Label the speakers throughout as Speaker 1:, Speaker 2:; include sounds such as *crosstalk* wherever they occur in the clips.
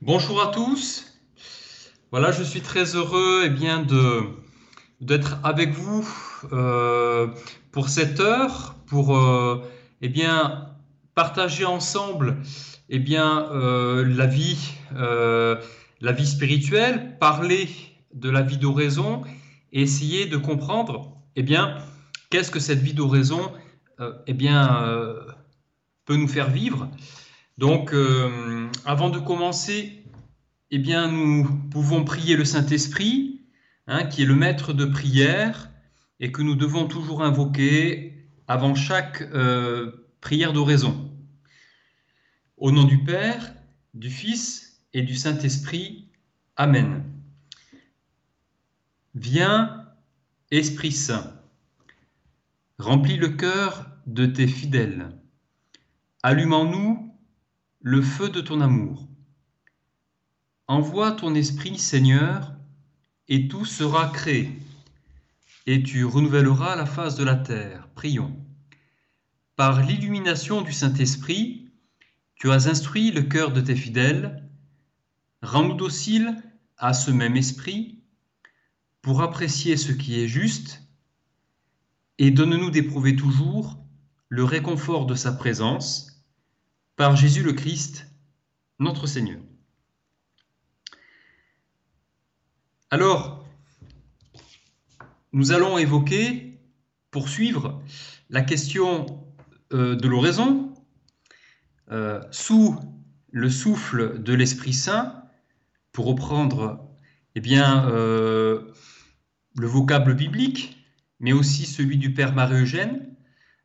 Speaker 1: Bonjour à tous. Voilà, je suis très heureux eh bien, d'être avec vous euh, pour cette heure, pour euh, eh bien, partager ensemble eh bien, euh, la, vie, la vie spirituelle, parler de la vie d'oraison et essayer de comprendre eh bien, qu'est-ce que cette vie d'oraison eh bien, peut nous faire vivre. Donc, avant de commencer, eh bien, nous pouvons prier le Saint-Esprit, hein, qui est le maître de prière, et que nous devons toujours invoquer avant chaque euh, prière d'oraison. Au nom du Père, du Fils et du Saint-Esprit. Amen. Viens, Esprit Saint, remplis le cœur de tes fidèles. Allume en nous le feu de ton amour. Envoie ton esprit, Seigneur, et tout sera créé, et tu renouvelleras la face de la terre. Prions. Par l'illumination du Saint-Esprit, tu as instruit le cœur de tes fidèles. Rends-nous dociles à ce même esprit pour apprécier ce qui est juste et donne-nous d'éprouver toujours le réconfort de sa présence par Jésus le Christ, notre Seigneur. Alors, nous allons évoquer, poursuivre, la question euh, de l'oraison euh, sous le souffle de l'Esprit Saint, pour reprendre eh bien, euh, le vocable biblique, mais aussi celui du Père Marie-Eugène,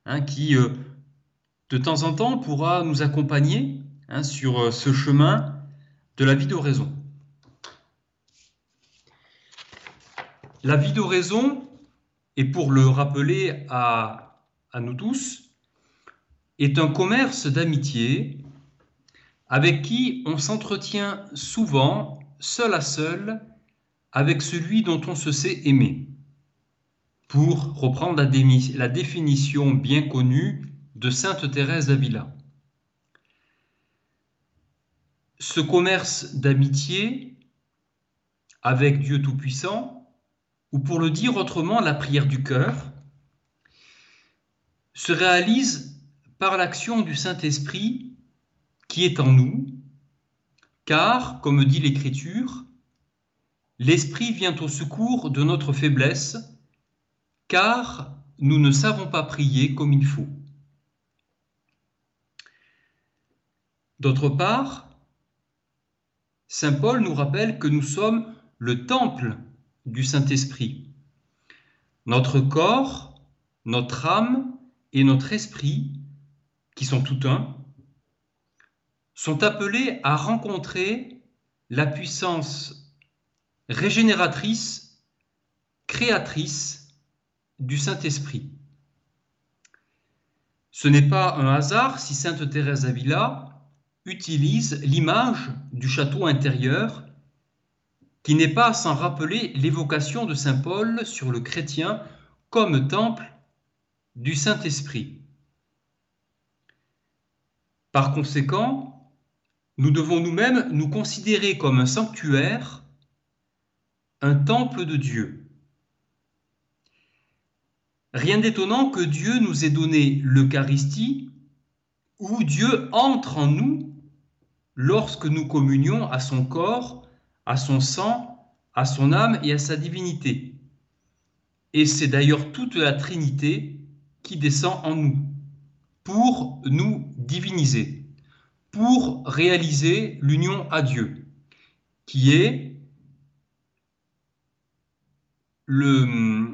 Speaker 1: hein, qui de temps en temps pourra nous accompagner hein, sur ce chemin de la vie d'oraison. La vie d'oraison, et pour le rappeler à, nous tous, est un commerce d'amitié avec qui on s'entretient souvent seul à seul avec celui dont on se sait aimer. Pour reprendre la définition bien connue de Sainte Thérèse d'Avila. Ce commerce d'amitié avec Dieu Tout-Puissant ou pour le dire autrement, la prière du cœur, se réalise par l'action du Saint-Esprit qui est en nous, car, comme dit l'Écriture, l'Esprit vient au secours de notre faiblesse, car nous ne savons pas prier comme il faut. D'autre part, Saint Paul nous rappelle que nous sommes le temple du Saint-Esprit. Notre corps, notre âme et notre esprit, qui sont tout un, sont appelés à rencontrer la puissance régénératrice, créatrice du Saint-Esprit. Ce n'est pas un hasard si Sainte Thérèse d'Avila utilise l'image du château intérieur qui n'est pas sans rappeler l'évocation de Saint Paul sur le chrétien comme temple du Saint-Esprit. Par conséquent, nous devons nous-mêmes nous considérer comme un sanctuaire, un temple de Dieu. Rien d'étonnant que Dieu nous ait donné l'Eucharistie, où Dieu entre en nous lorsque nous communions à son corps à son sang, à son âme et à sa divinité. Et c'est d'ailleurs toute la Trinité qui descend en nous pour nous diviniser, pour réaliser l'union à Dieu, qui est le,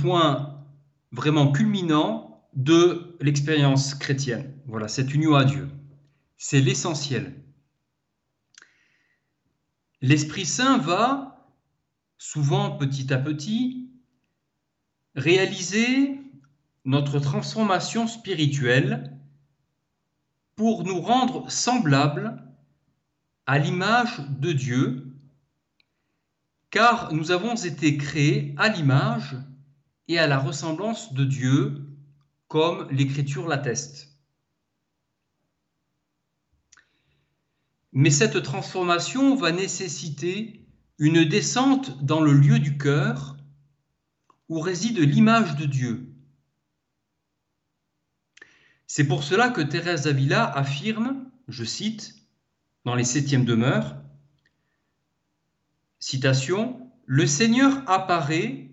Speaker 1: point vraiment culminant de l'expérience chrétienne. Voilà, cette union à Dieu. C'est l'essentiel. L'Esprit Saint va, souvent petit à petit, réaliser notre transformation spirituelle pour nous rendre semblables à l'image de Dieu, car nous avons été créés à l'image et à la ressemblance de Dieu, comme l'Écriture l'atteste. Mais cette transformation va nécessiter une descente dans le lieu du cœur où réside l'image de Dieu. C'est pour cela que Thérèse d'Avila affirme, je cite, dans les septièmes demeures, Le Seigneur apparaît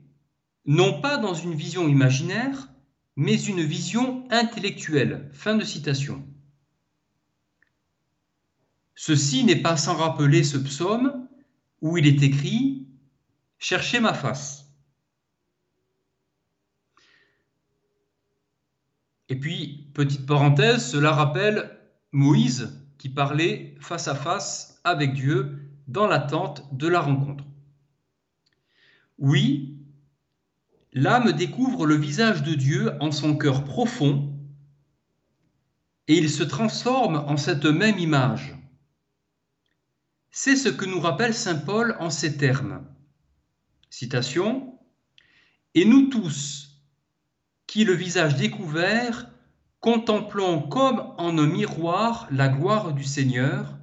Speaker 1: non pas dans une vision imaginaire, mais une vision intellectuelle. Fin de citation. Ceci n'est pas sans rappeler ce psaume où il est écrit Cherchez ma face. Et puis, petite parenthèse, cela rappelle Moïse qui parlait face à face avec Dieu dans l'attente de la rencontre. Oui, l'âme découvre le visage de Dieu en son cœur profond et il se transforme en cette même image. C'est ce que nous rappelle Saint Paul en ces termes. Citation. Et nous tous, qui le visage découvert, contemplons comme en un miroir la gloire du Seigneur,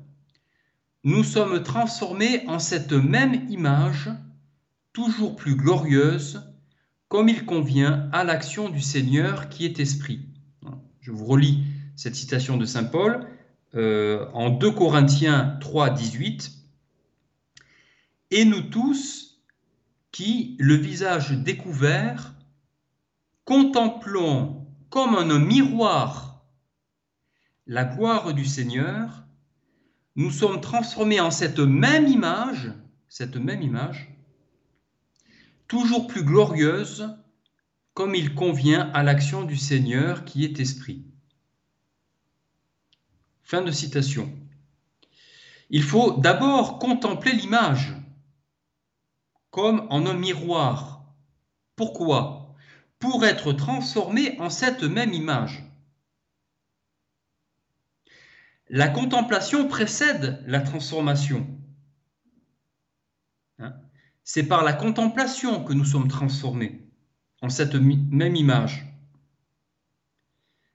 Speaker 1: nous sommes transformés en cette même image, toujours plus glorieuse, comme il convient à l'action du Seigneur qui est esprit. Je vous relis cette citation de Saint Paul. Euh, en 2 Corinthiens 3, 18, Et nous tous, qui, le visage découvert, contemplons comme un miroir la gloire du Seigneur, nous sommes transformés en cette même image, cette même image, toujours plus glorieuse, comme il convient à l'action du Seigneur qui est esprit. Fin de citation. Il faut d'abord contempler l'image comme en un miroir. Pourquoi? Pour être transformé en cette même image. La contemplation précède la transformation. Hein? C'est par la contemplation que nous sommes transformés en cette même image.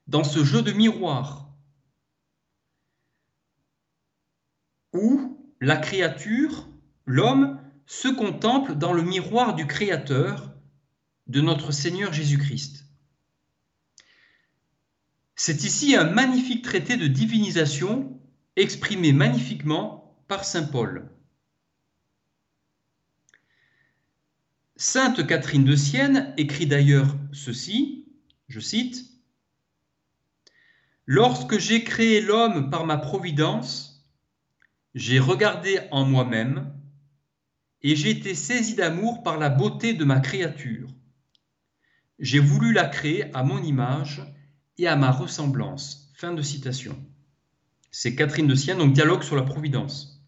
Speaker 1: Dans ce jeu de miroir, où la créature, l'homme, se contemple dans le miroir du Créateur, de notre Seigneur Jésus-Christ. C'est ici un magnifique traité de divinisation exprimé magnifiquement par Saint Paul. Sainte Catherine de Sienne écrit d'ailleurs ceci, je cite, Lorsque j'ai créé l'homme par ma providence, j'ai regardé en moi-même et j'ai été saisi d'amour par la beauté de ma créature. J'ai voulu la créer à mon image et à ma ressemblance. Fin de citation. C'est Catherine de Sienne, donc dialogue sur la providence.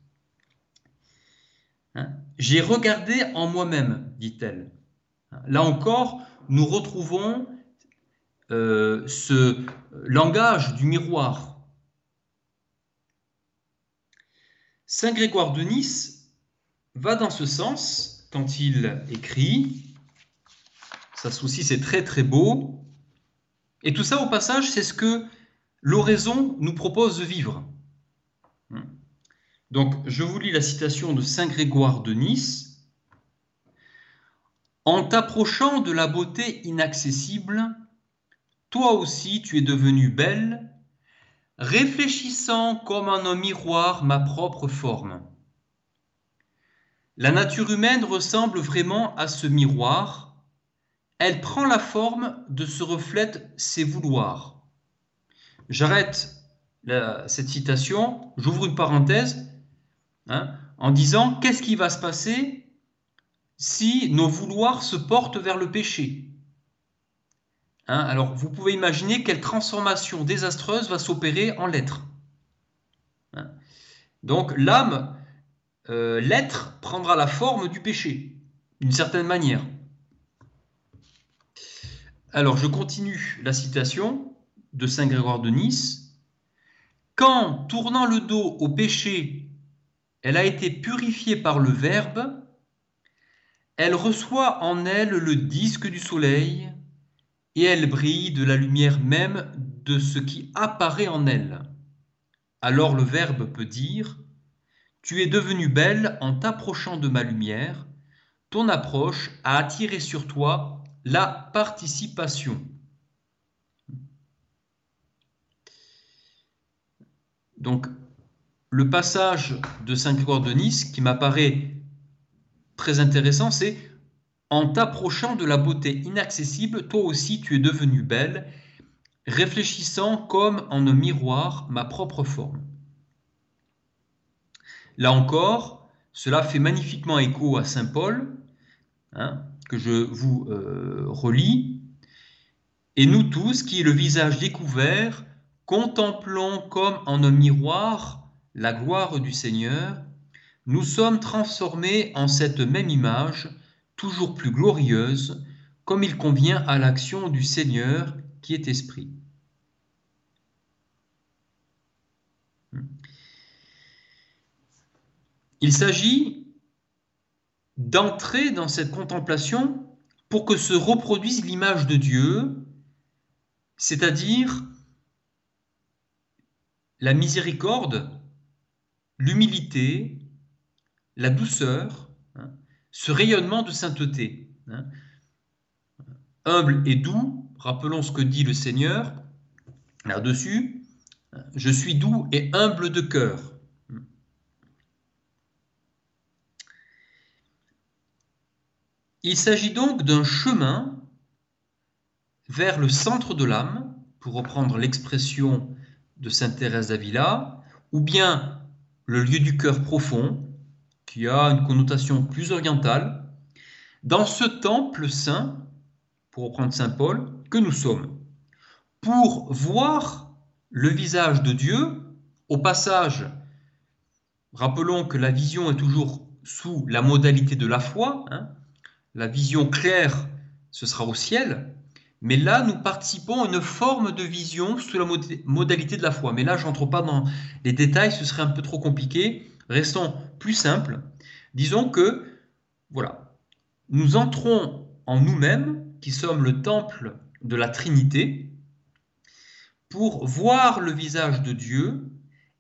Speaker 1: Hein? j'ai regardé en moi-même, dit-elle. Là encore, nous retrouvons euh, ce langage du miroir Saint Grégoire de Nice va dans ce sens quand il écrit, ça aussi c'est très très beau, et tout ça au passage c'est ce que l'oraison nous propose de vivre. Donc je vous lis la citation de Saint Grégoire de Nice. En t'approchant de la beauté inaccessible, toi aussi tu es devenue belle réfléchissant comme en un miroir ma propre forme. La nature humaine ressemble vraiment à ce miroir. Elle prend la forme de ce reflète ses vouloirs. J'arrête cette citation, j'ouvre une parenthèse, hein, en disant qu'est-ce qui va se passer si nos vouloirs se portent vers le péché? Hein, alors, vous pouvez imaginer quelle transformation désastreuse va s'opérer en l'être. Hein. Donc, l'âme, euh, l'être, prendra la forme du péché, d'une certaine manière. Alors, je continue la citation de Saint Grégoire de Nice. Quand, tournant le dos au péché, elle a été purifiée par le Verbe, elle reçoit en elle le disque du soleil et elle brille de la lumière même de ce qui apparaît en elle. Alors le Verbe peut dire Tu es devenue belle en t'approchant de ma lumière, ton approche a attiré sur toi la participation. Donc, le passage de Saint Grégoire de Nice qui m'apparaît très intéressant, c'est En t'approchant de la beauté inaccessible, toi aussi tu es devenue belle, réfléchissant comme en un miroir ma propre forme. Là encore, cela fait magnifiquement écho à Saint Paul, hein, que je vous euh, relis. Et nous tous, qui le visage découvert, contemplons comme en un miroir la gloire du Seigneur, nous sommes transformés en cette même image, toujours plus glorieuse, comme il convient à l'action du Seigneur qui est esprit. Il s'agit d'entrer dans cette contemplation pour que se reproduise l'image de Dieu, c'est-à-dire la miséricorde, l'humilité, la douceur, ce rayonnement de sainteté. Hein. Humble et doux, rappelons ce que dit le Seigneur là-dessus, je suis doux et humble de cœur. Il s'agit donc d'un chemin vers le centre de l'âme, pour reprendre l'expression de Sainte Thérèse d'Avila, ou bien le lieu du cœur profond, qui a une connotation plus orientale, dans ce temple saint, pour reprendre Saint Paul, que nous sommes, pour voir le visage de Dieu, au passage, rappelons que la vision est toujours sous la modalité de la foi, hein, la vision claire, ce sera au ciel, mais là, nous participons à une forme de vision sous la modalité de la foi. Mais là, je n'entre pas dans les détails, ce serait un peu trop compliqué. Restons plus simples. Disons que, voilà, nous entrons en nous-mêmes, qui sommes le temple de la Trinité, pour voir le visage de Dieu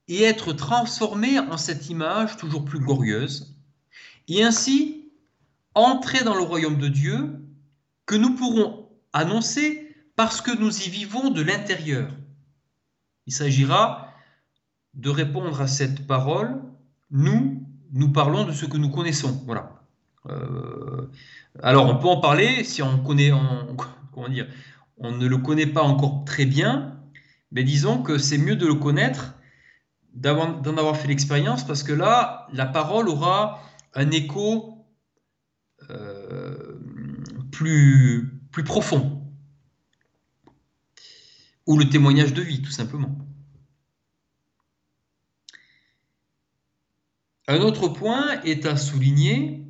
Speaker 1: et être transformés en cette image toujours plus glorieuse, et ainsi entrer dans le royaume de Dieu que nous pourrons annoncer parce que nous y vivons de l'intérieur. Il s'agira de répondre à cette parole. Nous, nous parlons de ce que nous connaissons. Voilà. Euh, alors, on peut en parler si on *laughs* ne le connaît pas encore très bien, mais disons que c'est mieux de le connaître, d'en avoir fait l'expérience, parce que là, la parole aura un écho euh, plus profond. Ou le témoignage de vie, tout simplement. Un autre point est à souligner.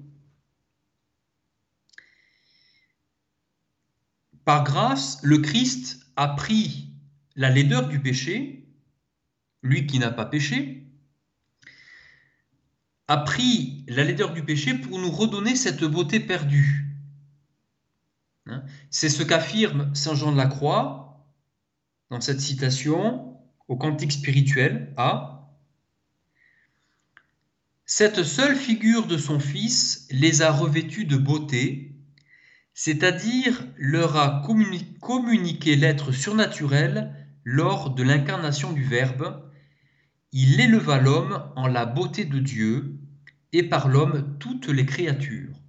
Speaker 1: Par grâce, le Christ a pris la laideur du péché, lui qui n'a pas péché, a pris la laideur du péché pour nous redonner cette beauté perdue. Hein? C'est ce qu'affirme Saint Jean de la Croix dans cette citation au Cantique spirituel A. Cette seule figure de son Fils les a revêtus de beauté, c'est-à-dire leur a communiqué l'être surnaturel lors de l'incarnation du Verbe. Il éleva l'homme en la beauté de Dieu et par l'homme toutes les créatures.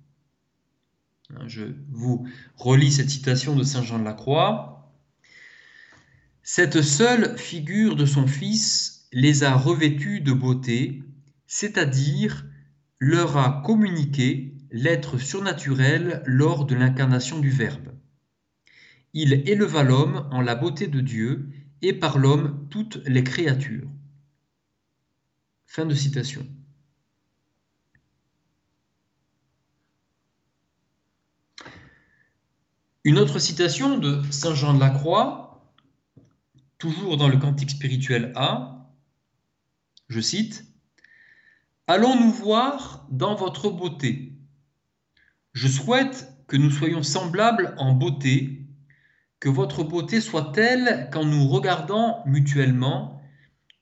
Speaker 1: Hein, je vous relis cette citation de Saint Jean de la Croix. Cette seule figure de son Fils les a revêtus de beauté, c'est-à-dire leur a communiqué l'être surnaturel lors de l'incarnation du Verbe. Il éleva l'homme en la beauté de Dieu et par l'homme toutes les créatures. Fin de citation. Une autre citation de Saint Jean de la Croix, toujours dans le Cantique spirituel A, je cite, Allons-nous voir dans votre beauté Je souhaite que nous soyons semblables en beauté, que votre beauté soit telle qu'en nous regardant mutuellement,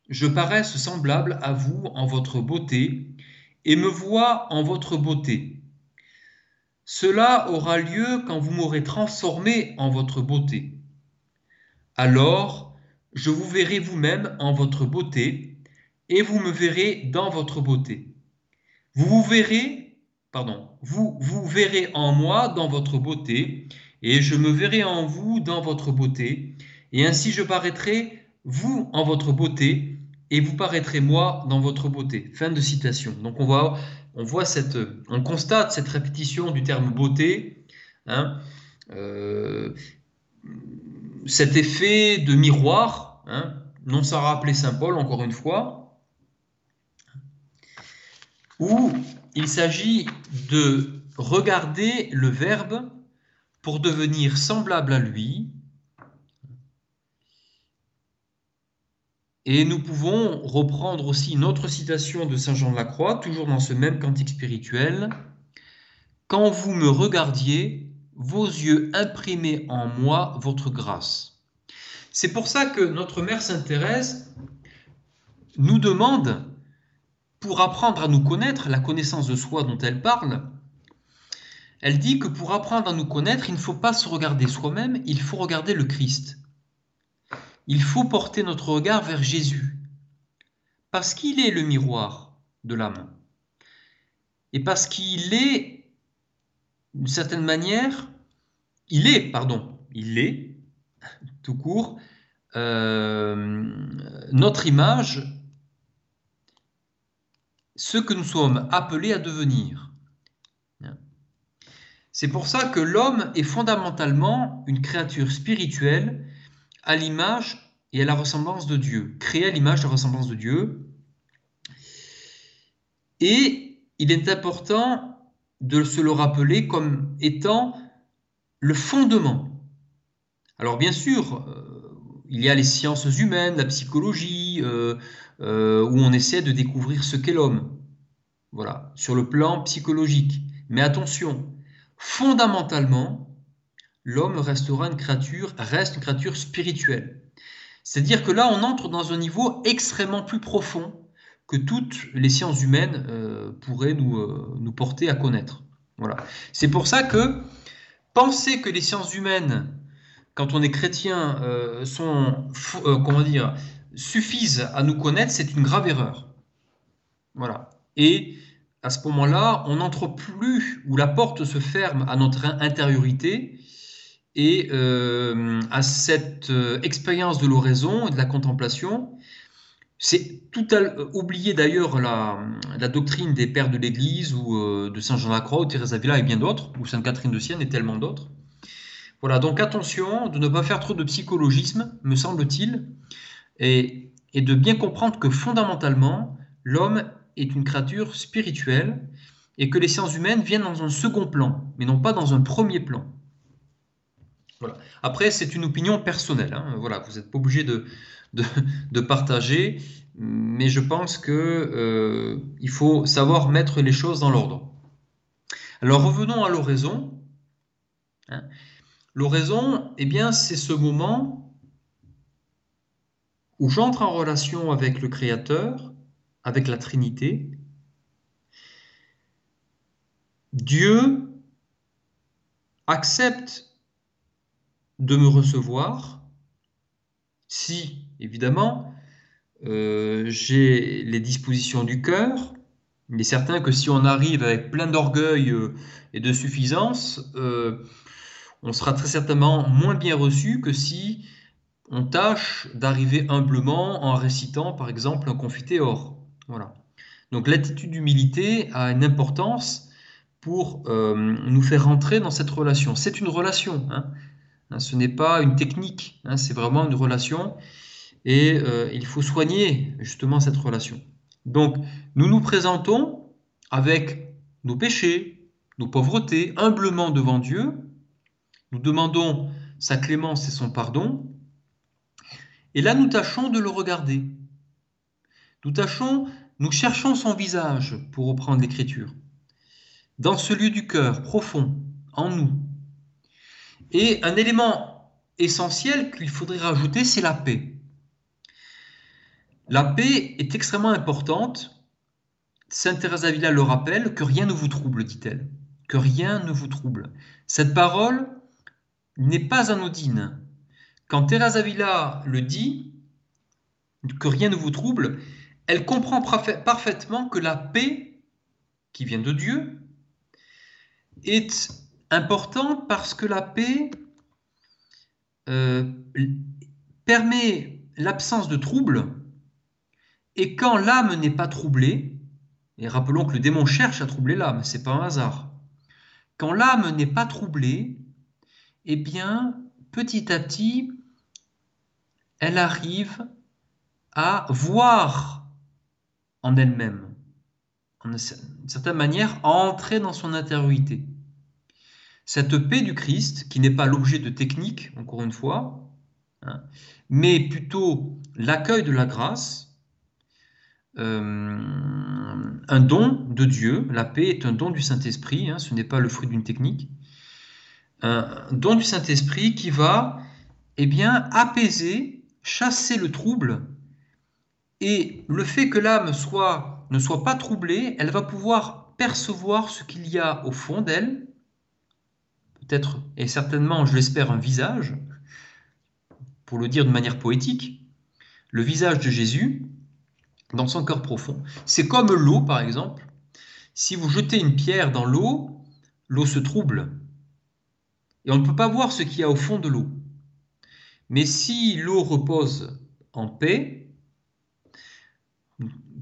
Speaker 1: je paraisse semblable à vous en votre beauté, et me vois en votre beauté. Cela aura lieu quand vous m'aurez transformé en votre beauté. Alors, je vous verrai vous-même en votre beauté, et vous me verrez dans votre beauté. Vous vous verrez, pardon, vous vous verrez en moi dans votre beauté, et je me verrai en vous dans votre beauté, et ainsi je paraîtrai vous en votre beauté, et vous paraîtrez moi dans votre beauté. Fin de citation. Donc on voit, on voit cette, on constate cette répétition du terme beauté, hein, euh, cet effet de miroir, hein, non sans rappeler Saint Paul encore une fois, où il s'agit de regarder le Verbe pour devenir semblable à lui. Et nous pouvons reprendre aussi une autre citation de Saint Jean de la Croix, toujours dans ce même cantique spirituel. Quand vous me regardiez, vos yeux imprimaient en moi votre grâce. C'est pour ça que notre Mère Sainte Thérèse nous demande, pour apprendre à nous connaître, la connaissance de soi dont elle parle, elle dit que pour apprendre à nous connaître, il ne faut pas se regarder soi-même, il faut regarder le Christ. Il faut porter notre regard vers Jésus, parce qu'il est le miroir de l'âme. Et parce qu'il est, d'une certaine manière, il est, pardon, il est, *laughs* tout court, euh, notre image, ce que nous sommes appelés à devenir. C'est pour ça que l'homme est fondamentalement une créature spirituelle à l'image et à la ressemblance de Dieu, créé à l'image et à la ressemblance de Dieu. Et il est important de se le rappeler comme étant le fondement. Alors bien sûr, euh, il y a les sciences humaines, la psychologie, euh, euh, où on essaie de découvrir ce qu'est l'homme. Voilà, sur le plan psychologique. Mais attention, fondamentalement, l'homme restera une créature, reste une créature spirituelle. C'est-à-dire que là, on entre dans un niveau extrêmement plus profond que toutes les sciences humaines euh, pourraient nous, nous, porter à connaître. Voilà. C'est pour ça que penser que les sciences humaines, quand on est chrétien, euh, sont, comment dire, suffisent à nous connaître, c'est une grave erreur. Voilà. Et à ce moment-là, on n'entre plus, ou la porte se ferme à notre intériorité et euh, à cette euh, expérience de l'oraison et de la contemplation. C'est tout à oublier d'ailleurs la, doctrine des pères de l'Église ou euh, de Saint Jean de la Croix ou Thérèse Avila et bien d'autres, ou Sainte Catherine de Sienne et tellement d'autres. Voilà, donc attention de ne pas faire trop de psychologisme, me semble-t-il, et, de bien comprendre que fondamentalement, l'homme est une créature spirituelle et que les sciences humaines viennent dans un second plan, mais non pas dans un premier plan. Voilà. Après, c'est une opinion personnelle. Hein. Voilà, vous n'êtes pas obligé de, de, *laughs* partager, mais je pense que euh, il faut savoir mettre les choses dans l'ordre. Alors revenons à l'oraison. Hein. L'oraison, eh bien, c'est ce moment où j'entre en relation avec le Créateur avec la Trinité, Dieu accepte de me recevoir si, évidemment, euh, j'ai les dispositions du cœur. Il est certain que si on arrive avec plein d'orgueil euh, et de suffisance, euh, on sera très certainement moins bien reçu que si on tâche d'arriver humblement en récitant, par exemple, un confiteor. Voilà. Donc l'attitude d'humilité a une importance pour euh, nous faire rentrer dans cette relation. C'est une relation, hein. Hein, ce n'est pas une technique, hein, c'est vraiment une relation et euh, il faut soigner justement cette relation. Donc nous nous présentons avec nos péchés, nos pauvretés, humblement devant Dieu. Nous demandons sa clémence et son pardon. Et là, nous tâchons de le regarder. Nous tâchons nous cherchons son visage, pour reprendre l'écriture, dans ce lieu du cœur profond, en nous. Et un élément essentiel qu'il faudrait rajouter, c'est la paix. La paix est extrêmement importante. Sainte Thérèse d'Avila le rappelle, que rien ne vous trouble, dit-elle. Que rien ne vous trouble. Cette parole n'est pas anodine. Quand Thérèse d'Avila le dit, que rien ne vous trouble, elle comprend parfaitement que la paix qui vient de Dieu est importante parce que la paix euh, permet l'absence de trouble et quand l'âme n'est pas troublée, et rappelons que le démon cherche à troubler l'âme, c'est pas un hasard. Quand l'âme n'est pas troublée, eh bien, petit à petit, elle arrive à voir en elle-même, en certaine manière, à entrer dans son intériorité. Cette paix du Christ, qui n'est pas l'objet de technique, encore une fois, hein, mais plutôt l'accueil de la grâce, euh, un don de Dieu. La paix est un don du Saint-Esprit, hein, ce n'est pas le fruit d'une technique. Un don du Saint-Esprit qui va eh bien, apaiser, chasser le trouble. Et le fait que l'âme ne soit pas troublée, elle va pouvoir percevoir ce qu'il y a au fond d'elle, peut-être et certainement, je l'espère, un visage, pour le dire de manière poétique, le visage de Jésus, dans son cœur profond. C'est comme l'eau, par exemple. Si vous jetez une pierre dans l'eau, l'eau se trouble. Et on ne peut pas voir ce qu'il y a au fond de l'eau. Mais si l'eau repose en paix,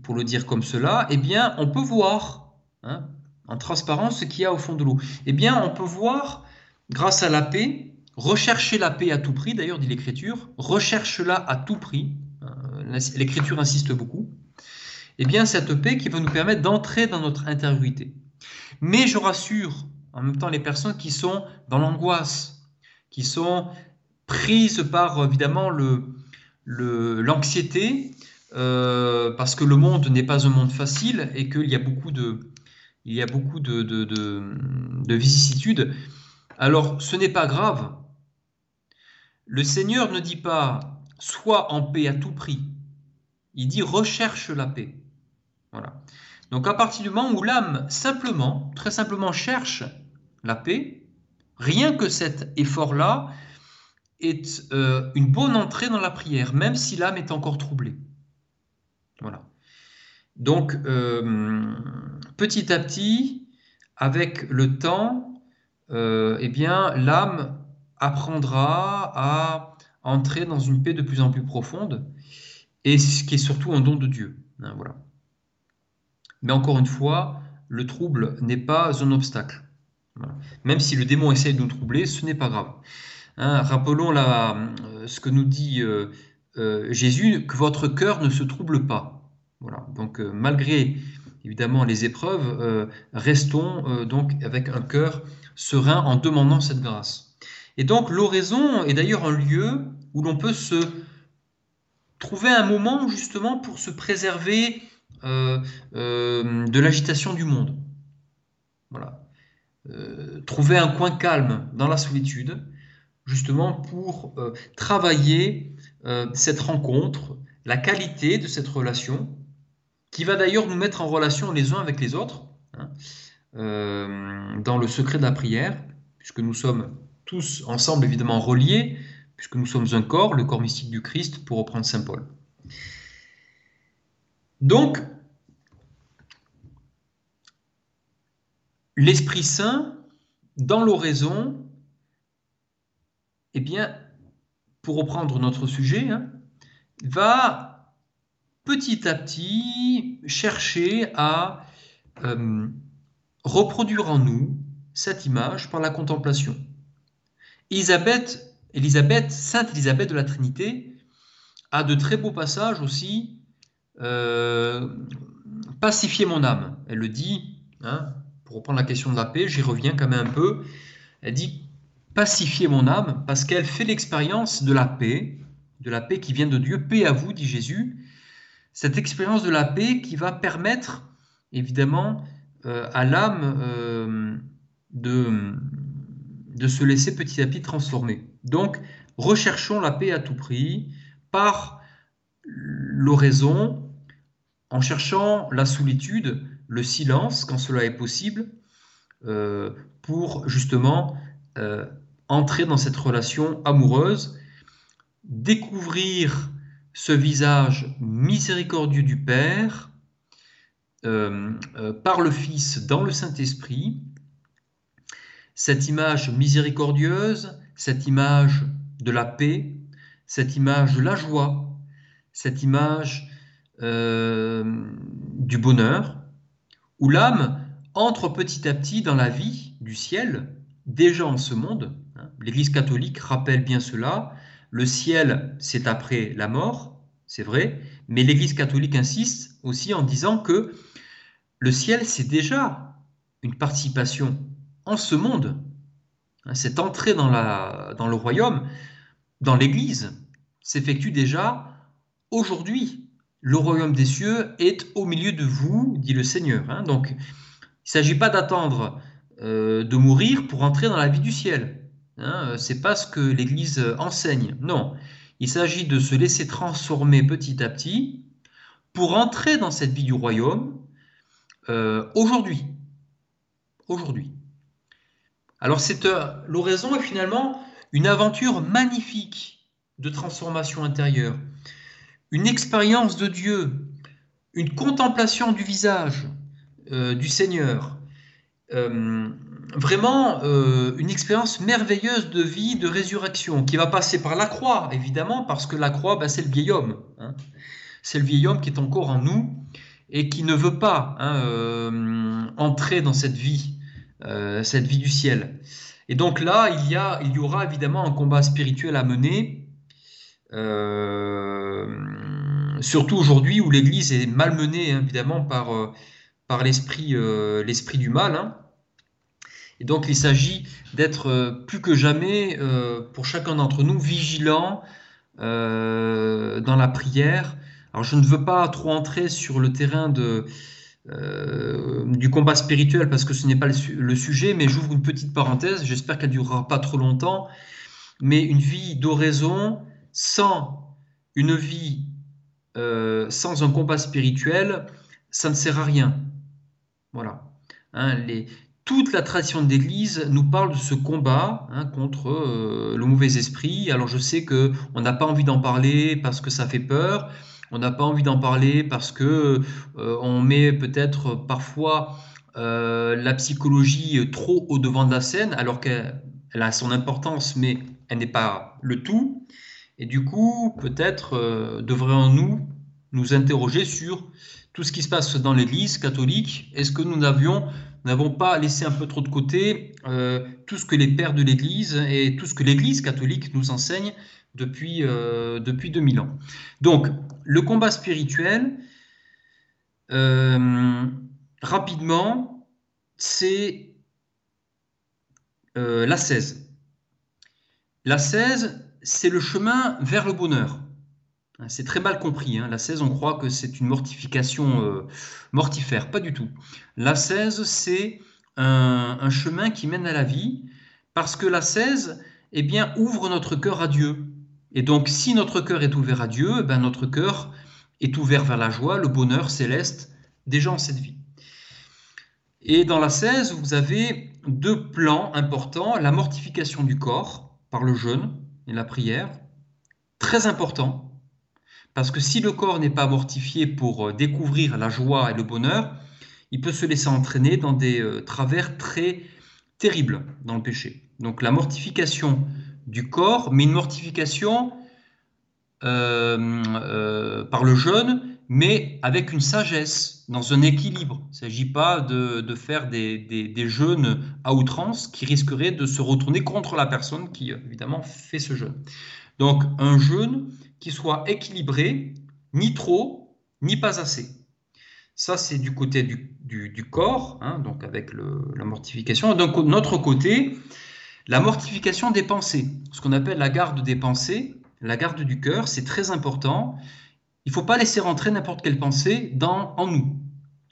Speaker 1: pour le dire comme cela, eh bien, on peut voir hein, en transparence ce qu'il y a au fond de l'eau. Eh bien, on peut voir, grâce à la paix, rechercher la paix à tout prix, d'ailleurs dit l'Écriture, recherche-la à tout prix, l'Écriture insiste beaucoup, eh bien cette paix qui va nous permettre d'entrer dans notre intériorité. Mais je rassure en même temps les personnes qui sont dans l'angoisse, qui sont prises par évidemment l'anxiété, euh, parce que le monde n'est pas un monde facile et qu'il y a beaucoup de, il y a beaucoup de, de vicissitudes. Alors ce n'est pas grave. Le Seigneur ne dit pas sois en paix à tout prix. Il dit recherche la paix. Voilà. Donc à partir du moment où l'âme simplement, très simplement cherche la paix, rien que cet effort-là est euh, une bonne entrée dans la prière, même si l'âme est encore troublée. Voilà. Donc euh, petit à petit, avec le temps, euh, eh bien l'âme apprendra à entrer dans une paix de plus en plus profonde et ce qui est surtout un don de Dieu. Hein, voilà. Mais encore une fois, le trouble n'est pas un obstacle. Même si le démon essaie de nous troubler, ce n'est pas grave. Hein, rappelons la, euh, ce que nous dit euh, euh, Jésus, que votre cœur ne se trouble pas. Voilà. Donc malgré évidemment les épreuves, restons donc avec un cœur serein en demandant cette grâce. Et donc l'oraison est d'ailleurs un lieu où l'on peut se trouver un moment justement pour se préserver de l'agitation du monde. Euh, trouver un coin calme dans la solitude, justement pour travailler cette rencontre, la qualité de cette relation, qui va d'ailleurs nous mettre en relation les uns avec les autres, hein, dans le secret de la prière, puisque nous sommes tous ensemble évidemment reliés, puisque nous sommes un corps, le corps mystique du Christ, pour reprendre Saint Paul. Donc, l'Esprit Saint, dans l'oraison, eh bien, pour reprendre notre sujet, hein, va petit à petit chercher à euh, reproduire en nous cette image par la contemplation. Elisabeth Élisabeth, Sainte Élisabeth de la Trinité, a de très beaux passages aussi. Euh, pacifier mon âme. Elle le dit, hein, pour reprendre la question de la paix, j'y reviens quand même un peu. Elle dit pacifier mon âme parce qu'elle fait l'expérience de la paix, de la paix qui vient de Dieu. Paix à vous, dit Jésus. Cette expérience de la paix qui va permettre, évidemment, euh, à l'âme euh, de, de se laisser petit à petit transformer. Donc, recherchons la paix à tout prix par l'oraison en cherchant la solitude, le silence, quand cela est possible, euh, pour justement euh, entrer dans cette relation amoureuse, découvrir ce visage miséricordieux du Père euh, par le Fils dans le Saint-Esprit, cette image miséricordieuse, cette image de la paix, cette image de la joie, cette image du bonheur, où l'âme entre petit à petit dans la vie du ciel, déjà en ce monde. Hein. L'Église catholique rappelle bien cela. Le ciel, c'est après la mort, c'est vrai, mais l'Église catholique insiste aussi en disant que le ciel, c'est déjà une participation en ce monde. Hein. Cette entrée dans, le royaume, dans l'Église, s'effectue déjà aujourd'hui. Le royaume des cieux est au milieu de vous, dit le Seigneur. Hein. Donc, il ne s'agit pas d'attendre euh, de mourir pour entrer dans la vie du ciel. Hein, c'est pas ce que l'Église enseigne. Non, il s'agit de se laisser transformer petit à petit pour entrer dans cette vie du royaume euh, aujourd'hui. Aujourd'hui. Alors cette l'oraison est finalement une aventure magnifique de transformation intérieure, une expérience de Dieu, une contemplation du visage, euh, du Seigneur. Euh, vraiment euh, une expérience merveilleuse de vie, de résurrection, qui va passer par la croix, évidemment, parce que la croix, ben, c'est le vieil homme. Hein. C'est le vieil homme qui est encore en nous et qui ne veut pas hein, entrer dans cette vie, cette vie du ciel. Et donc là, il y, a, il y aura évidemment un combat spirituel à mener, surtout aujourd'hui où l'Église est malmenée hein, évidemment par par l'esprit euh, l'esprit du mal. Hein. Et donc il s'agit d'être euh, plus que jamais, euh, pour chacun d'entre nous, vigilant dans la prière. Alors je ne veux pas trop entrer sur le terrain de, du combat spirituel parce que ce n'est pas le, sujet, mais j'ouvre une petite parenthèse, j'espère qu'elle ne durera pas trop longtemps. Mais une vie d'oraison sans une vie, sans un combat spirituel, ça ne sert à rien. Voilà. Hein, toute la tradition de l'Église nous parle de ce combat hein, contre euh, le mauvais esprit. Alors je sais que on n'a pas envie d'en parler parce que ça fait peur. On n'a pas envie d'en parler parce que euh, on met peut-être parfois euh, la psychologie trop au devant de la scène, alors qu'elle a son importance, mais elle n'est pas le tout. Et du coup, peut-être devrions-nous nous interroger sur tout ce qui se passe dans l'Église catholique, est-ce que nous n'avons pas laissé un peu trop de côté euh, tout ce que les pères de l'Église et tout ce que l'Église catholique nous enseigne depuis, euh, depuis 2000 ans? Donc, le combat spirituel, euh, rapidement, c'est la 16. La 16, c'est le chemin vers le bonheur. C'est très mal compris. Hein. La 16, on croit que c'est une mortification euh, mortifère. Pas du tout. La 16, c'est un, chemin qui mène à la vie parce que la 16 eh bien, ouvre notre cœur à Dieu. Et donc, si notre cœur est ouvert à Dieu, eh ben, notre cœur est ouvert vers la joie, le bonheur céleste déjà en cette vie. Et dans la 16, vous avez deux plans importants la mortification du corps par le jeûne la prière, très important parce que si le corps n'est pas mortifié pour euh, découvrir la joie et le bonheur, il peut se laisser entraîner dans des euh, travers très terribles dans le péché. Donc la mortification du corps, mais une mortification euh, par le jeûne, mais avec une sagesse, dans un équilibre. Il ne s'agit pas de, faire des, jeûnes à outrance qui risqueraient de se retourner contre la personne qui, évidemment, fait ce jeûne. Donc un jeûne qui soit équilibré, ni trop, ni pas assez. Ça, c'est du côté du, corps, hein, donc avec la mortification. Donc, de notre côté, la mortification des pensées, ce qu'on appelle la garde des pensées, la garde du cœur, c'est très important. Il ne faut pas laisser rentrer n'importe quelle pensée dans, en nous.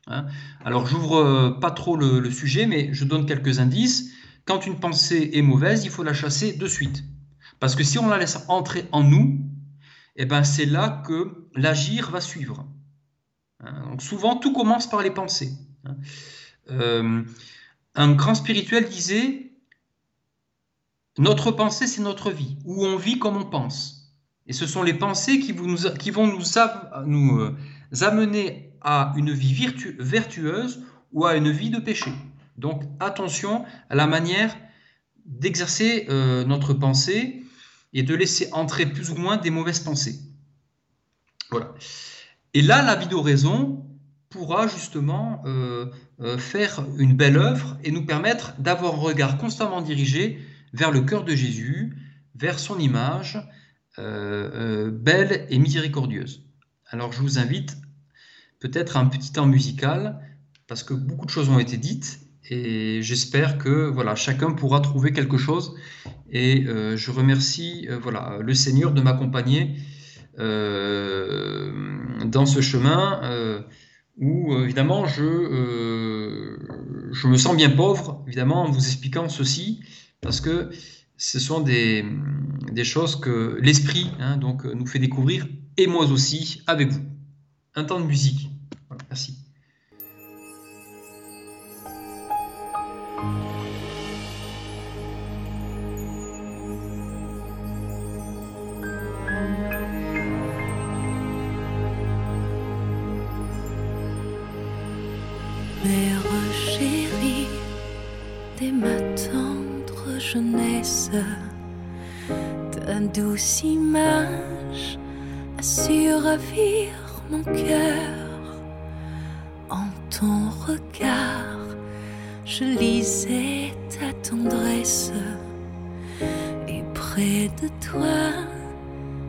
Speaker 1: Hein. Alors, j'ouvre euh, pas trop le, sujet, mais je donne quelques indices. Quand une pensée est mauvaise, il faut la chasser de suite. Parce que si on la laisse entrer en nous, eh ben c'est là que l'agir va suivre. Hein, souvent, tout commence par les pensées. Hein. Euh, un grand spirituel disait Notre pensée, c'est notre vie, où on vit comme on pense. Et ce sont les pensées qui, vont nous, euh, amener à une vie vertueuse ou à une vie de péché. Donc attention à la manière d'exercer euh, notre pensée et de laisser entrer plus ou moins des mauvaises pensées. Voilà. Et là, la vie raison pourra justement euh, faire une belle œuvre et nous permettre d'avoir un regard constamment dirigé vers le cœur de Jésus, vers son image belle et miséricordieuse. Alors je vous invite peut-être un petit temps musical parce que beaucoup de choses ont été dites et j'espère que voilà, chacun pourra trouver quelque chose. Et euh, je remercie euh, voilà, le Seigneur de m'accompagner euh, dans ce chemin où évidemment je, je me sens bien pauvre, évidemment, en vous expliquant ceci, parce que ce sont des, choses que l'Esprit hein, donc, nous fait découvrir, et moi aussi, avec vous. Un temps de musique. merci.
Speaker 2: Douce image a su ravir mon cœur. En ton regard, je lisais ta tendresse et près de toi,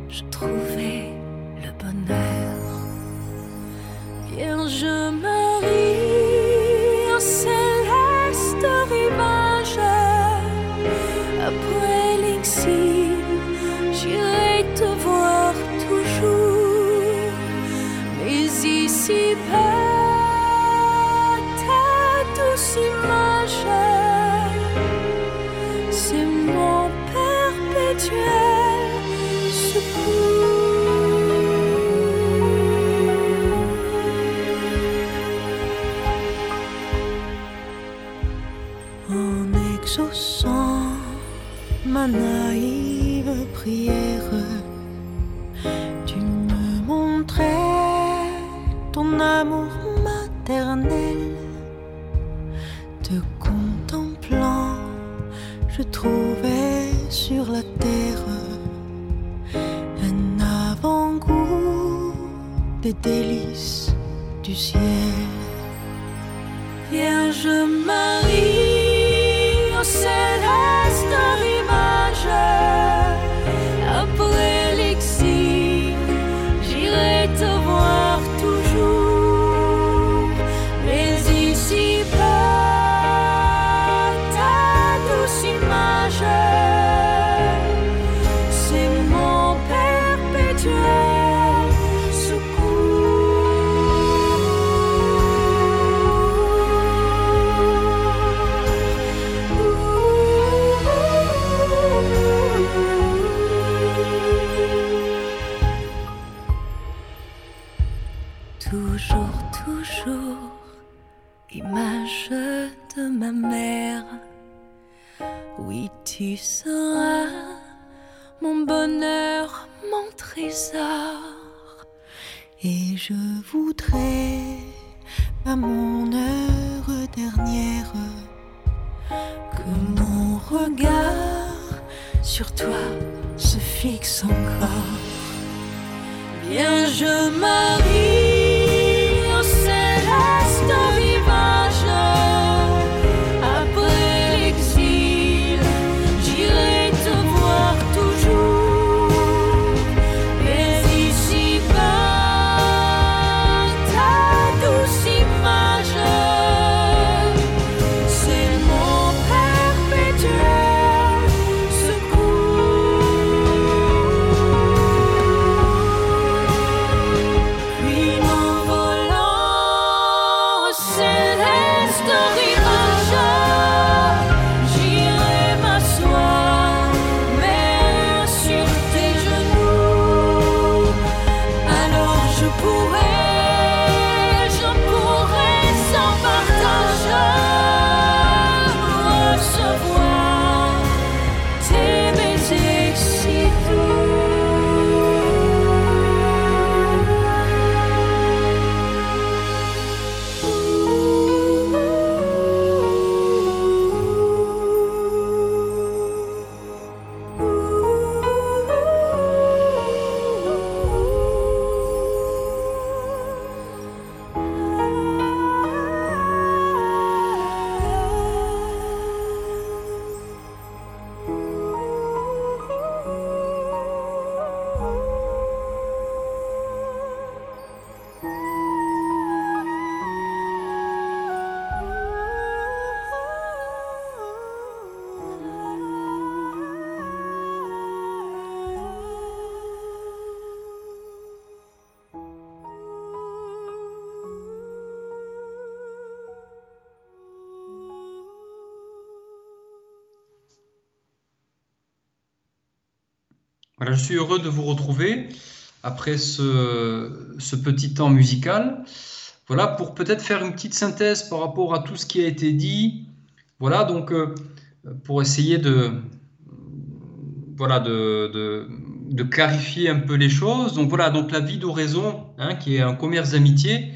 Speaker 2: je trouvais sur la terre un avant-goût des délices du ciel. Vierge Marie, sur toi se fixe encore. Vierge Marie,
Speaker 1: Voilà, je suis heureux de vous retrouver après ce, ce petit temps musical. Voilà, pour peut-être faire une petite synthèse par rapport à tout ce qui a été dit. Voilà, donc euh, pour essayer de, voilà, de, de, clarifier un peu les choses. Donc voilà, donc la vie d'oraison, hein, qui est un commerce d'amitié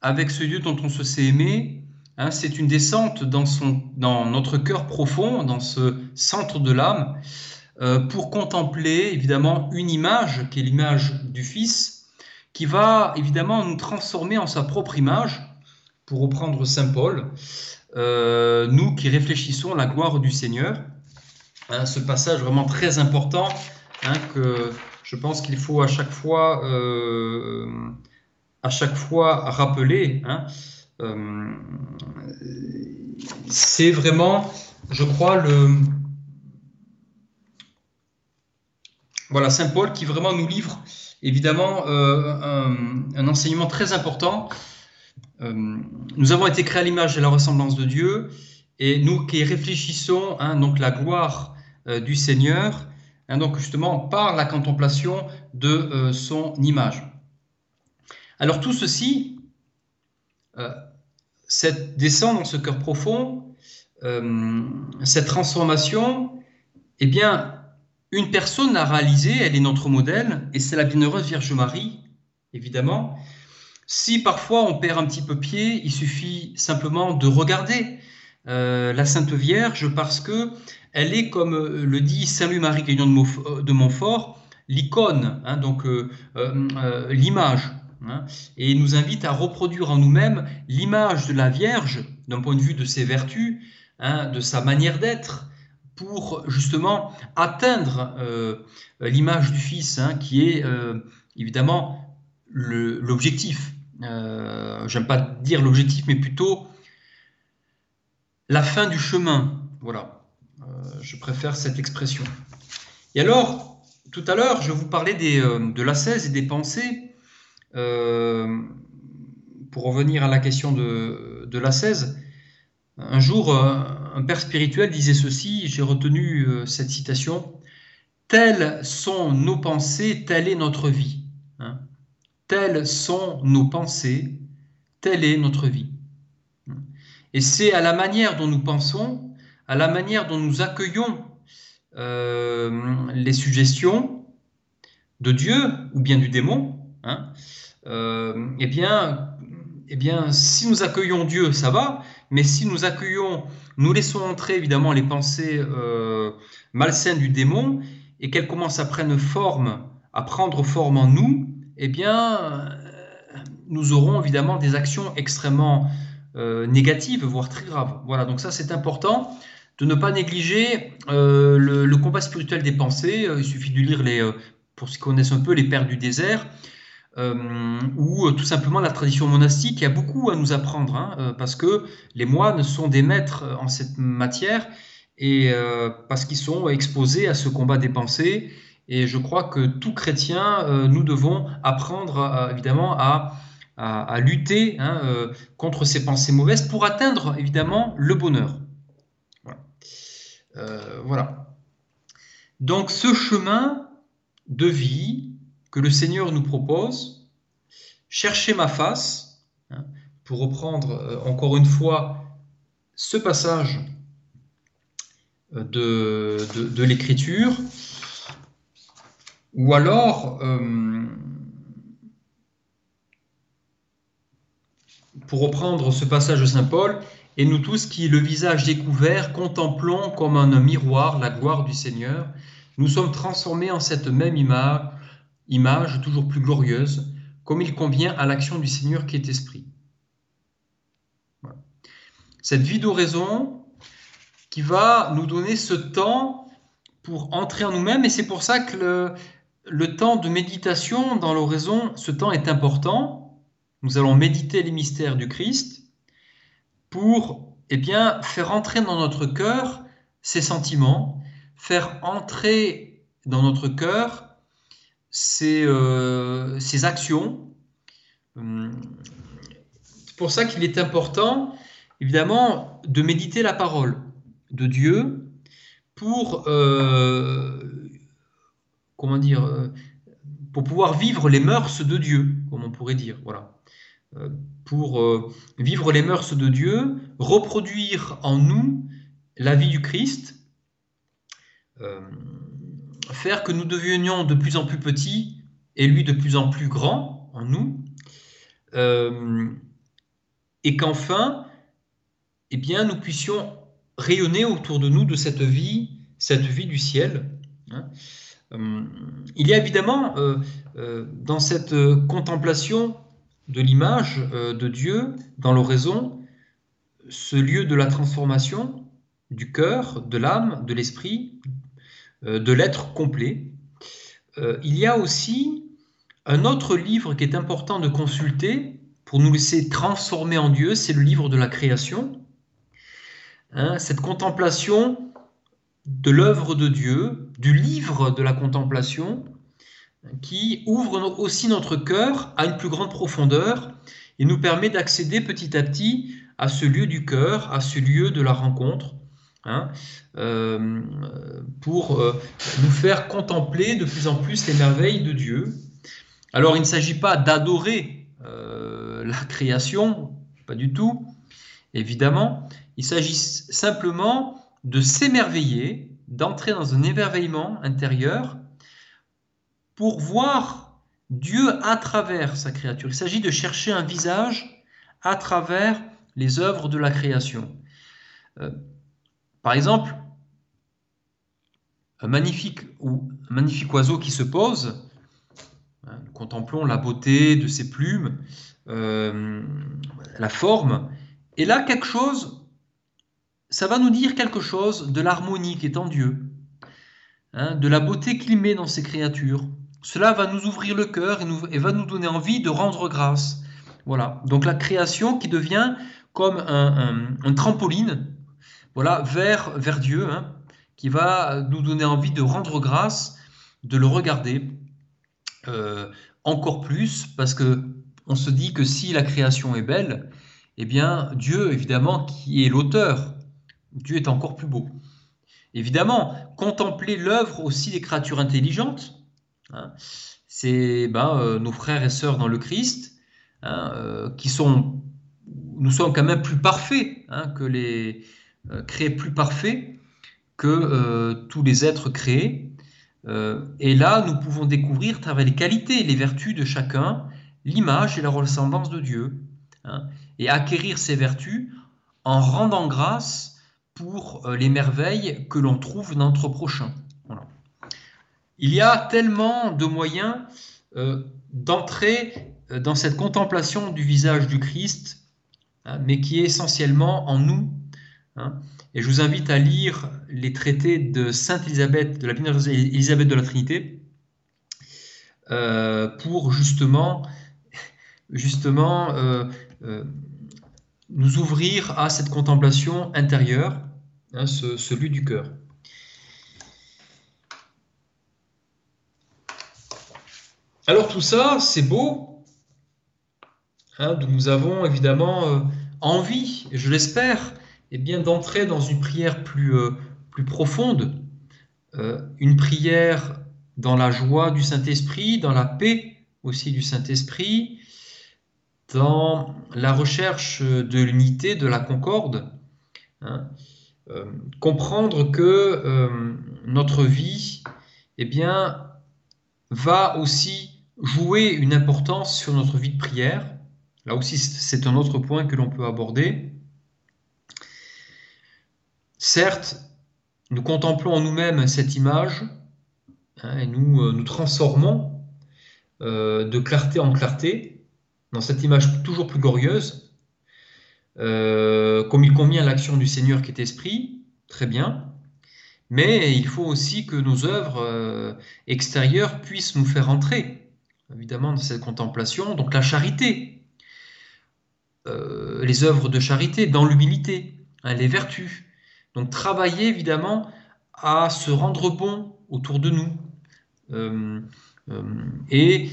Speaker 1: avec ce Dieu dont on se sait aimé, hein, c'est une descente dans, son, dans notre cœur profond, dans ce centre de l'âme, pour contempler évidemment une image qui est l'image du Fils, qui va évidemment nous transformer en sa propre image, pour reprendre Saint Paul, euh, nous qui réfléchissons la gloire du Seigneur. Hein, ce passage vraiment très important hein, que je pense qu'il faut à chaque fois, euh, à chaque fois rappeler. Hein. Euh, c'est vraiment, je crois, le voilà Saint Paul qui vraiment nous livre évidemment euh, un, enseignement très important. Euh, nous avons été créés à l'image et à la ressemblance de Dieu, et nous qui réfléchissons, hein, donc la gloire euh, du Seigneur, hein, donc justement par la contemplation de son image. Alors tout ceci, cette descente dans ce cœur profond, cette transformation, eh bien, une personne a réalisé, elle est notre modèle, et c'est la bienheureuse Vierge Marie, évidemment. Si parfois on perd un petit peu pied, il suffit simplement de regarder euh, la Sainte Vierge parce que elle est, comme le dit Saint Louis-Marie Guignon de Montfort, l'icône, hein, donc euh, euh, l'image, hein, et nous invite à reproduire en nous-mêmes l'image de la Vierge d'un point de vue de ses vertus, hein, de sa manière d'être, pour justement atteindre euh, l'image du Fils, hein, qui est euh, évidemment l'objectif. Euh, J'aime pas dire l'objectif, mais plutôt la fin du chemin. Voilà, euh, je préfère cette expression. Et alors, tout à l'heure, je vous parlais des, de l'ascèse et des pensées. Pour revenir à la question de, de l'ascèse, un jour, un père spirituel disait ceci, j'ai retenu euh, cette citation, Telles sont nos pensées, telle est notre vie. Hein telles sont nos pensées, telle est notre vie. Et c'est à la manière dont nous pensons, à la manière dont nous accueillons euh, les suggestions de Dieu ou bien du démon, hein, euh, eh bien, eh bien, si nous accueillons Dieu, ça va, mais si nous accueillons, nous laissons entrer évidemment les pensées euh, malsaines du démon et qu'elles commencent à prendre forme, à prendre forme en nous, eh bien, nous aurons évidemment des actions extrêmement euh, négatives, voire très graves. Voilà, donc ça c'est important de ne pas négliger euh, le, le, combat spirituel des pensées. Il suffit de lire les, pour ceux qui connaissent un peu, les Pères du désert. Euh, ou tout simplement la tradition monastique qui a beaucoup à nous apprendre, hein, euh, parce que les moines sont des maîtres en cette matière et euh, parce qu'ils sont exposés à ce combat des pensées. Et je crois que tout chrétien, euh, nous devons apprendre évidemment à, à, lutter hein, euh, contre ces pensées mauvaises pour atteindre évidemment le bonheur. Euh, voilà. Donc ce chemin de vie, que le Seigneur nous propose, chercher ma face, hein, pour reprendre euh, encore une fois ce passage de, de, l'Écriture, ou alors, euh, pour reprendre ce passage de Saint Paul, et nous tous qui, le visage découvert, contemplons comme un miroir la gloire du Seigneur, nous sommes transformés en cette même image image toujours plus glorieuse, comme il convient à l'action du Seigneur qui est esprit. Cette vie d'oraison qui va nous donner ce temps pour entrer en nous-mêmes, et c'est pour ça que le, le, temps de méditation dans l'oraison, ce temps est important. Nous allons méditer les mystères du Christ pour eh bien, faire entrer dans notre cœur ces sentiments, faire entrer dans notre cœur ces, euh, actions. C'est pour ça qu'il est important, évidemment, de méditer la parole de Dieu pour euh, comment dire, euh, pour pouvoir vivre les mœurs de Dieu, comme on pourrait dire, voilà. Euh, pour vivre les mœurs de Dieu, reproduire en nous la vie du Christ, faire que nous devenions de plus en plus petits et lui de plus en plus grand en nous, euh, et qu'enfin, eh bien, nous puissions rayonner autour de nous de cette vie, cette vie du ciel. hein. Euh, il y a évidemment euh, dans cette contemplation de l'image de Dieu dans l'oraison ce lieu de la transformation du cœur, de l'âme, de l'esprit, de l'être complet. Euh, il y a aussi un autre livre qui est important de consulter pour nous laisser transformer en Dieu, c'est le livre de la création. Hein, cette contemplation de l'œuvre de Dieu, du livre de la contemplation, qui ouvre aussi notre cœur à une plus grande profondeur et nous permet d'accéder petit à petit à ce lieu du cœur, à ce lieu de la rencontre, hein, euh, pour euh, nous faire contempler de plus en plus les merveilles de Dieu. Alors il ne s'agit pas d'adorer euh, la création, pas du tout, évidemment. Il s'agit simplement de s'émerveiller, d'entrer dans un émerveillement intérieur pour voir Dieu à travers sa créature. Il s'agit de chercher un visage à travers les œuvres de la création. Par exemple, un magnifique, oiseau qui se pose, hein, nous contemplons la beauté de ses plumes, euh, la forme, et là quelque chose, ça va nous dire quelque chose de l'harmonie qui est en Dieu, hein, de la beauté qu'il met dans ses créatures. Cela va nous ouvrir le cœur et, va nous donner envie de rendre grâce. Voilà. Donc la création qui devient comme un trampoline, voilà, vers, vers Dieu, hein, qui va nous donner envie de rendre grâce, de le regarder euh, encore plus, parce que on se dit que si la création est belle, eh bien Dieu, évidemment, qui est l'auteur, Dieu est encore plus beau. Évidemment, contempler l'œuvre aussi des créatures intelligentes, hein, c'est ben, euh, nos frères et sœurs dans le Christ, hein, euh, qui sont, nous sommes quand même plus parfaits que les euh, créés plus parfaits que euh, tous les êtres créés. Euh, et là, nous pouvons découvrir à travers les qualités et les vertus de chacun l'image et la ressemblance de Dieu, hein, et acquérir ces vertus en rendant grâce pour les merveilles que l'on trouve dans notre prochain. Il y a tellement de moyens d'entrer dans cette contemplation du visage du Christ, hein, mais qui est essentiellement en nous. Hein. Et je vous invite à lire les traités de Sainte Élisabeth, de la Élisabeth de la Trinité, euh, pour justement, justement euh, euh, nous ouvrir à cette contemplation intérieure, hein, ce, ce lieu du cœur. Alors tout ça, c'est beau. Hein, nous avons évidemment envie, je l'espère, eh bien d'entrer dans une prière plus, euh, plus profonde, euh, une prière dans la joie du Saint-Esprit, dans la paix aussi du Saint-Esprit, dans la recherche de l'unité, de la concorde, hein, euh, comprendre que notre vie, eh bien, va aussi jouer une importance sur notre vie de prière. Là aussi, c'est un autre point que l'on peut aborder. Certes, nous contemplons en nous-mêmes cette image hein, et nous euh, nous transformons euh, de clarté en clarté dans cette image toujours plus glorieuse, euh, comme il convient à l'action du Seigneur qui est esprit, très bien. Mais il faut aussi que nos œuvres extérieures puissent nous faire entrer, évidemment, dans cette contemplation. Donc la charité, les œuvres de charité, dans l'humilité, hein, les vertus. Donc travailler évidemment à se rendre bon autour de nous. Euh, euh, et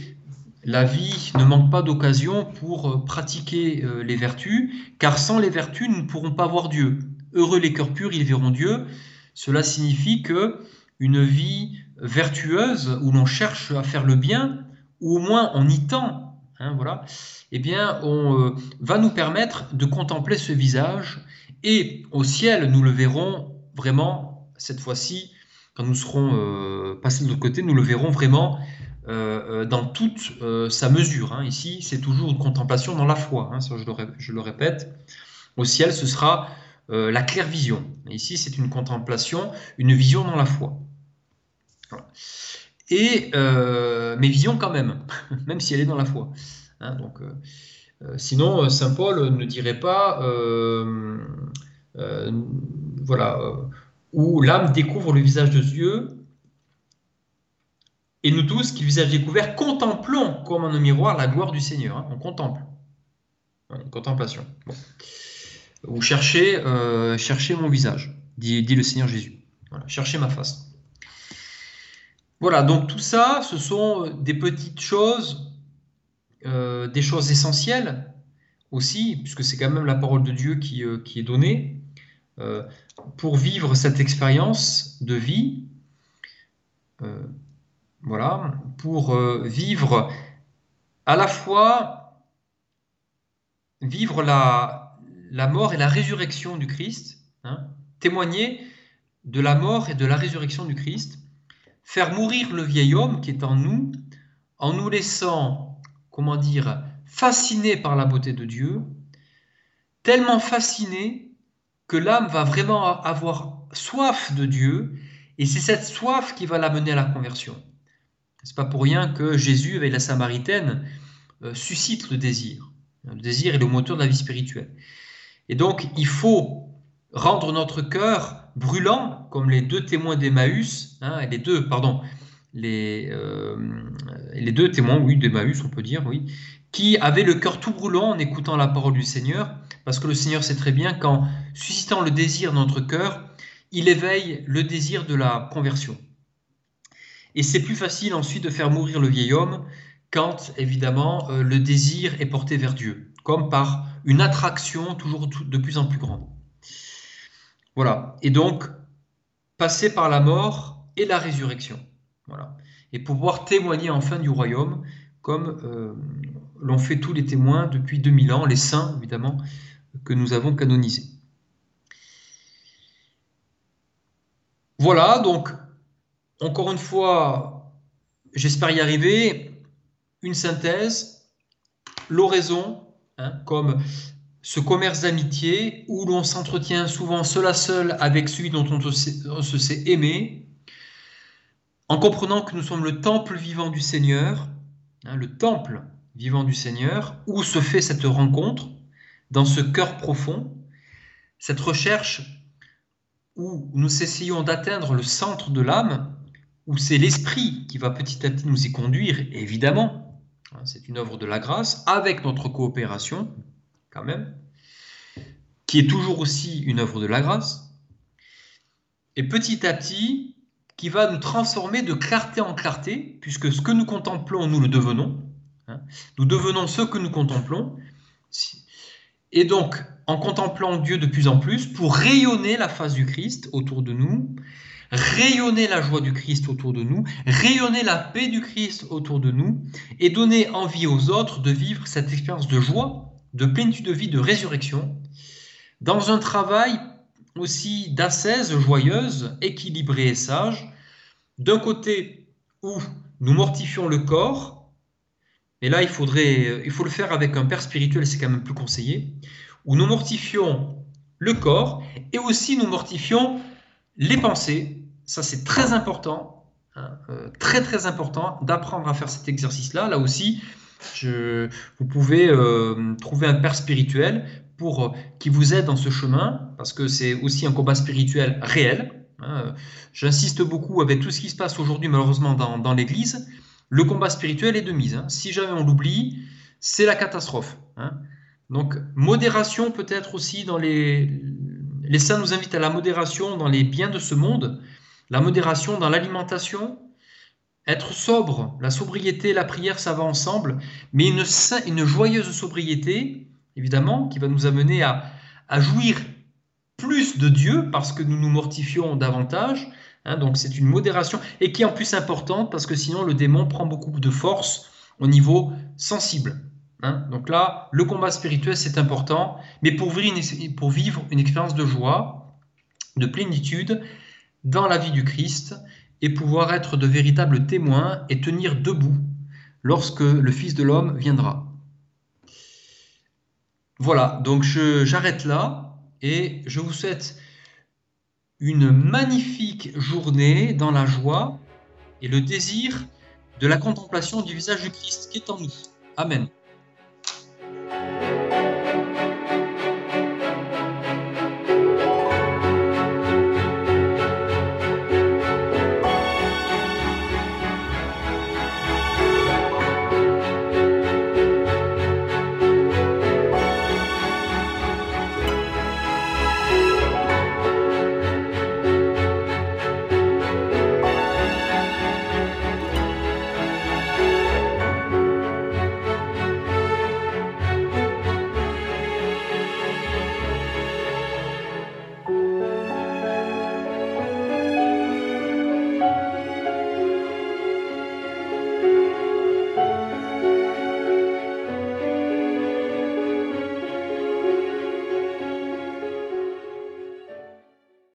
Speaker 1: la vie ne manque pas d'occasion pour pratiquer euh, les vertus, car sans les vertus, nous ne pourrons pas voir Dieu. Heureux les cœurs purs, ils verront Dieu. Cela signifie que une vie vertueuse, où l'on cherche à faire le bien, ou au moins on y tend, hein, voilà, eh bien, on va nous permettre de contempler ce visage, et au ciel, nous le verrons vraiment, cette fois-ci, quand nous serons euh, passés de l'autre côté, nous le verrons vraiment euh, euh, dans toute sa mesure. hein. Ici, c'est toujours une contemplation dans la foi, hein, ça, je, le, répète. Au ciel, ce sera la claire vision. Ici, c'est une contemplation, une vision dans la foi. Et mais vision quand même, *laughs* même si elle est dans la foi. Hein, donc, sinon, euh, saint Paul ne dirait pas, euh, euh, voilà, euh, où l'âme découvre le visage de Dieu. Et nous tous, qui visage découvert, contemplons comme en un miroir la gloire du Seigneur. hein. on contemple. Contemplation. Ou cherchez, euh, cherchez mon visage, dit, dit le Seigneur Jésus. Cherchez ma face. Voilà, donc tout ça, ce sont des petites choses, euh, des choses essentielles aussi, puisque c'est quand même la parole de Dieu qui, euh, est donnée, euh, pour vivre cette expérience de vie. Voilà, pour vivre à la fois vivre la, la mort et la résurrection du Christ, hein, témoigner de la mort et de la résurrection du Christ, faire mourir le vieil homme qui est en nous, en nous laissant, comment dire, fasciné par la beauté de Dieu, tellement fasciné que l'âme va vraiment avoir soif de Dieu, et c'est cette soif qui va l'amener à la conversion. C'est pas pour rien que Jésus, avec la Samaritaine, euh, suscite le désir. Le désir est le moteur de la vie spirituelle. Et donc, il faut rendre notre cœur brûlant, comme les deux témoins d'Emmaüs, hein, les deux, pardon, les, euh, les deux témoins, oui, d'Emmaüs, on peut dire, oui, qui avaient le cœur tout brûlant en écoutant la parole du Seigneur, parce que le Seigneur sait très bien qu'en suscitant le désir dans notre cœur, il éveille le désir de la conversion. Et c'est plus facile ensuite de faire mourir le vieil homme quand, évidemment, euh, le désir est porté vers Dieu, comme par une attraction toujours de plus en plus grande. Voilà. Et donc, passer par la mort et la résurrection. Voilà. Et pouvoir témoigner enfin du royaume, comme euh, l'ont fait tous les témoins depuis 2000 ans, les saints, évidemment, que nous avons canonisés. Voilà, donc, encore une fois, j'espère y arriver. Une synthèse, l'oraison, hein, comme ce commerce d'amitié où l'on s'entretient souvent seul à seul avec celui dont on se, on se sait aimer, en comprenant que nous sommes le temple vivant du Seigneur, hein, le temple vivant du Seigneur, où se fait cette rencontre, dans ce cœur profond, cette recherche où nous essayons d'atteindre le centre de l'âme, où c'est l'esprit qui va petit à petit nous y conduire, évidemment, hein, c'est une œuvre de la grâce, avec notre coopération, quand même, qui est toujours aussi une œuvre de la grâce, et petit à petit, qui va nous transformer de clarté en clarté, puisque ce que nous contemplons, nous le devenons. Hein. Nous devenons ce que nous contemplons. Et donc, en contemplant Dieu de plus en plus, pour rayonner la face du Christ autour de nous, rayonner la joie du Christ autour de nous, rayonner la paix du Christ autour de nous, et donner envie aux autres de vivre cette expérience de joie, de plénitude de vie, de résurrection, dans un travail aussi d'ascèse joyeuse, équilibrée et sage, d'un côté où nous mortifions le corps, et là il faudrait, il faut le faire avec un père spirituel, c'est quand même plus conseillé, où nous mortifions le corps et aussi nous mortifions les pensées. Ça c'est très important, hein, euh, très très important d'apprendre à faire cet exercice-là. Là aussi, je, vous pouvez euh, trouver un père spirituel pour euh, qui vous aide dans ce chemin, parce que c'est aussi un combat spirituel réel. Hein. J'insiste beaucoup avec tout ce qui se passe aujourd'hui malheureusement dans, l'Église. Le combat spirituel est de mise. Hein. Si jamais on l'oublie, c'est la catastrophe. Hein. Donc modération peut-être aussi dans les... Les saints nous invitent à la modération dans les biens de ce monde, la modération dans l'alimentation, être sobre, la sobriété, la prière, ça va ensemble, mais une joyeuse sobriété, évidemment, qui va nous amener à, jouir plus de Dieu parce que nous nous mortifions davantage, Hein, donc c'est une modération et qui est en plus importante parce que sinon le démon prend beaucoup de force au niveau sensible. Hein. Donc là, le combat spirituel c'est important, mais pour vivre une expérience de joie, de plénitude dans la vie du Christ et pouvoir être de véritables témoins et tenir debout lorsque le Fils de l'homme viendra. Voilà, donc j'arrête là et je vous souhaite une magnifique journée dans la joie et le désir de la contemplation du visage du Christ qui est en nous. Amen.